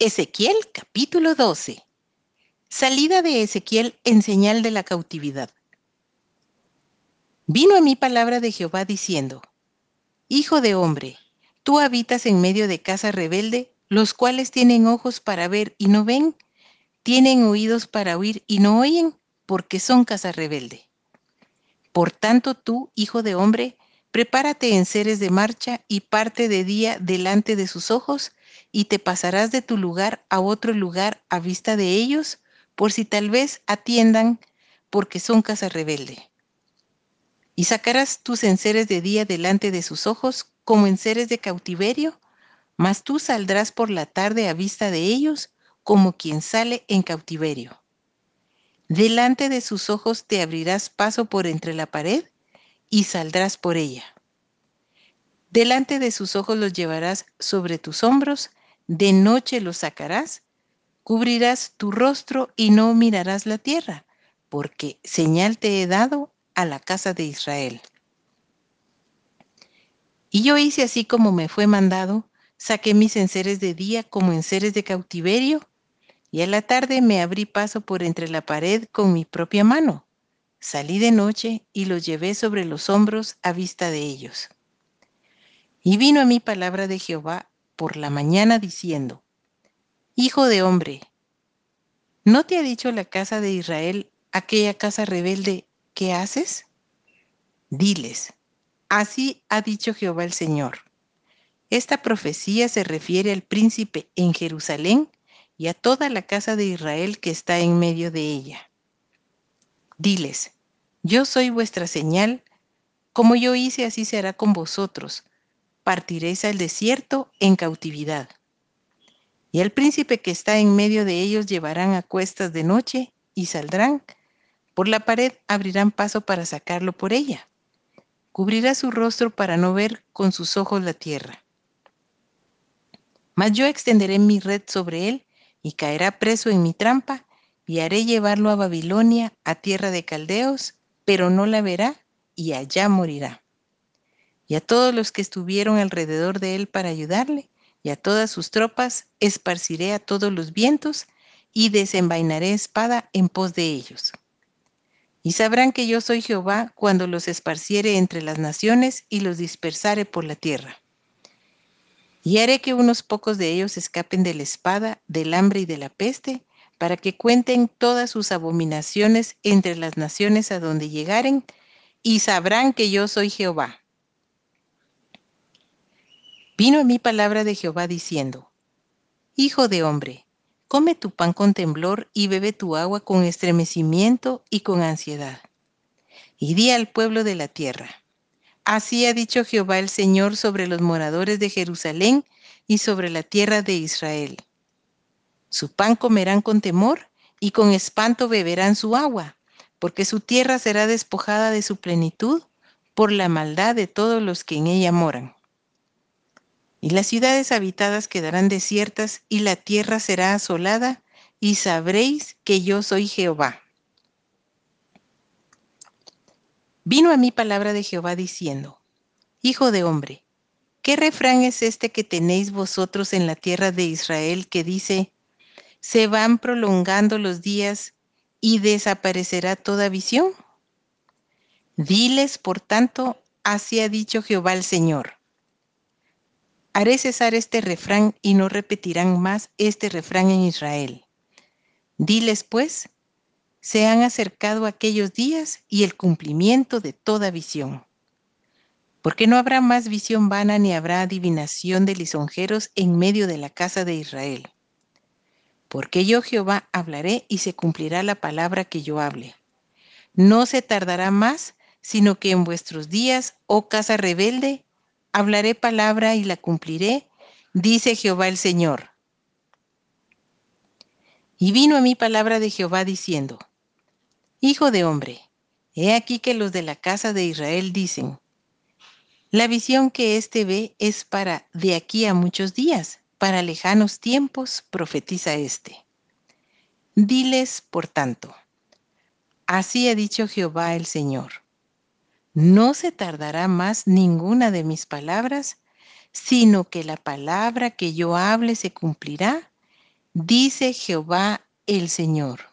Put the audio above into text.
Ezequiel capítulo 12. Salida de Ezequiel en señal de la cautividad. Vino a mí palabra de Jehová diciendo, Hijo de hombre, tú habitas en medio de casa rebelde, los cuales tienen ojos para ver y no ven, tienen oídos para oír y no oyen, porque son casa rebelde. Por tanto tú, hijo de hombre, prepárate en seres de marcha y parte de día delante de sus ojos, y te pasarás de tu lugar a otro lugar a vista de ellos, por si tal vez atiendan, porque son casa rebelde. Y sacarás tus enseres de día delante de sus ojos, como enseres de cautiverio, mas tú saldrás por la tarde a vista de ellos, como quien sale en cautiverio. Delante de sus ojos te abrirás paso por entre la pared y saldrás por ella. Delante de sus ojos los llevarás sobre tus hombros de noche lo sacarás, cubrirás tu rostro y no mirarás la tierra, porque señal te he dado a la casa de Israel. Y yo hice así como me fue mandado, saqué mis enseres de día como enseres de cautiverio, y a la tarde me abrí paso por entre la pared con mi propia mano. Salí de noche y los llevé sobre los hombros a vista de ellos. Y vino a mí palabra de Jehová por la mañana diciendo, Hijo de hombre, ¿no te ha dicho la casa de Israel, aquella casa rebelde, qué haces? Diles, así ha dicho Jehová el Señor. Esta profecía se refiere al príncipe en Jerusalén y a toda la casa de Israel que está en medio de ella. Diles, yo soy vuestra señal, como yo hice así se hará con vosotros, partiréis al desierto en cautividad. Y el príncipe que está en medio de ellos llevarán a cuestas de noche y saldrán. Por la pared abrirán paso para sacarlo por ella. Cubrirá su rostro para no ver con sus ojos la tierra. Mas yo extenderé mi red sobre él y caerá preso en mi trampa y haré llevarlo a Babilonia, a tierra de caldeos, pero no la verá y allá morirá y a todos los que estuvieron alrededor de él para ayudarle, y a todas sus tropas esparciré a todos los vientos, y desenvainaré espada en pos de ellos. Y sabrán que yo soy Jehová cuando los esparciere entre las naciones y los dispersare por la tierra. Y haré que unos pocos de ellos escapen de la espada, del hambre y de la peste, para que cuenten todas sus abominaciones entre las naciones a donde llegaren, y sabrán que yo soy Jehová. Vino a mí palabra de Jehová diciendo, Hijo de hombre, come tu pan con temblor y bebe tu agua con estremecimiento y con ansiedad. Y di al pueblo de la tierra, así ha dicho Jehová el Señor sobre los moradores de Jerusalén y sobre la tierra de Israel. Su pan comerán con temor y con espanto beberán su agua, porque su tierra será despojada de su plenitud por la maldad de todos los que en ella moran. Y las ciudades habitadas quedarán desiertas y la tierra será asolada y sabréis que yo soy Jehová. Vino a mí palabra de Jehová diciendo, Hijo de hombre, ¿qué refrán es este que tenéis vosotros en la tierra de Israel que dice, se van prolongando los días y desaparecerá toda visión? Diles, por tanto, así ha dicho Jehová el Señor. Haré cesar este refrán y no repetirán más este refrán en Israel. Diles pues, se han acercado aquellos días y el cumplimiento de toda visión. Porque no habrá más visión vana ni habrá adivinación de lisonjeros en medio de la casa de Israel. Porque yo Jehová hablaré y se cumplirá la palabra que yo hable. No se tardará más, sino que en vuestros días, oh casa rebelde, hablaré palabra y la cumpliré, dice Jehová el Señor. Y vino a mí palabra de Jehová diciendo, Hijo de hombre, he aquí que los de la casa de Israel dicen, la visión que éste ve es para de aquí a muchos días, para lejanos tiempos, profetiza éste. Diles, por tanto, así ha dicho Jehová el Señor no se tardará más ninguna de mis palabras, sino que la palabra que yo hable se cumplirá, Dice Jehová el Señor.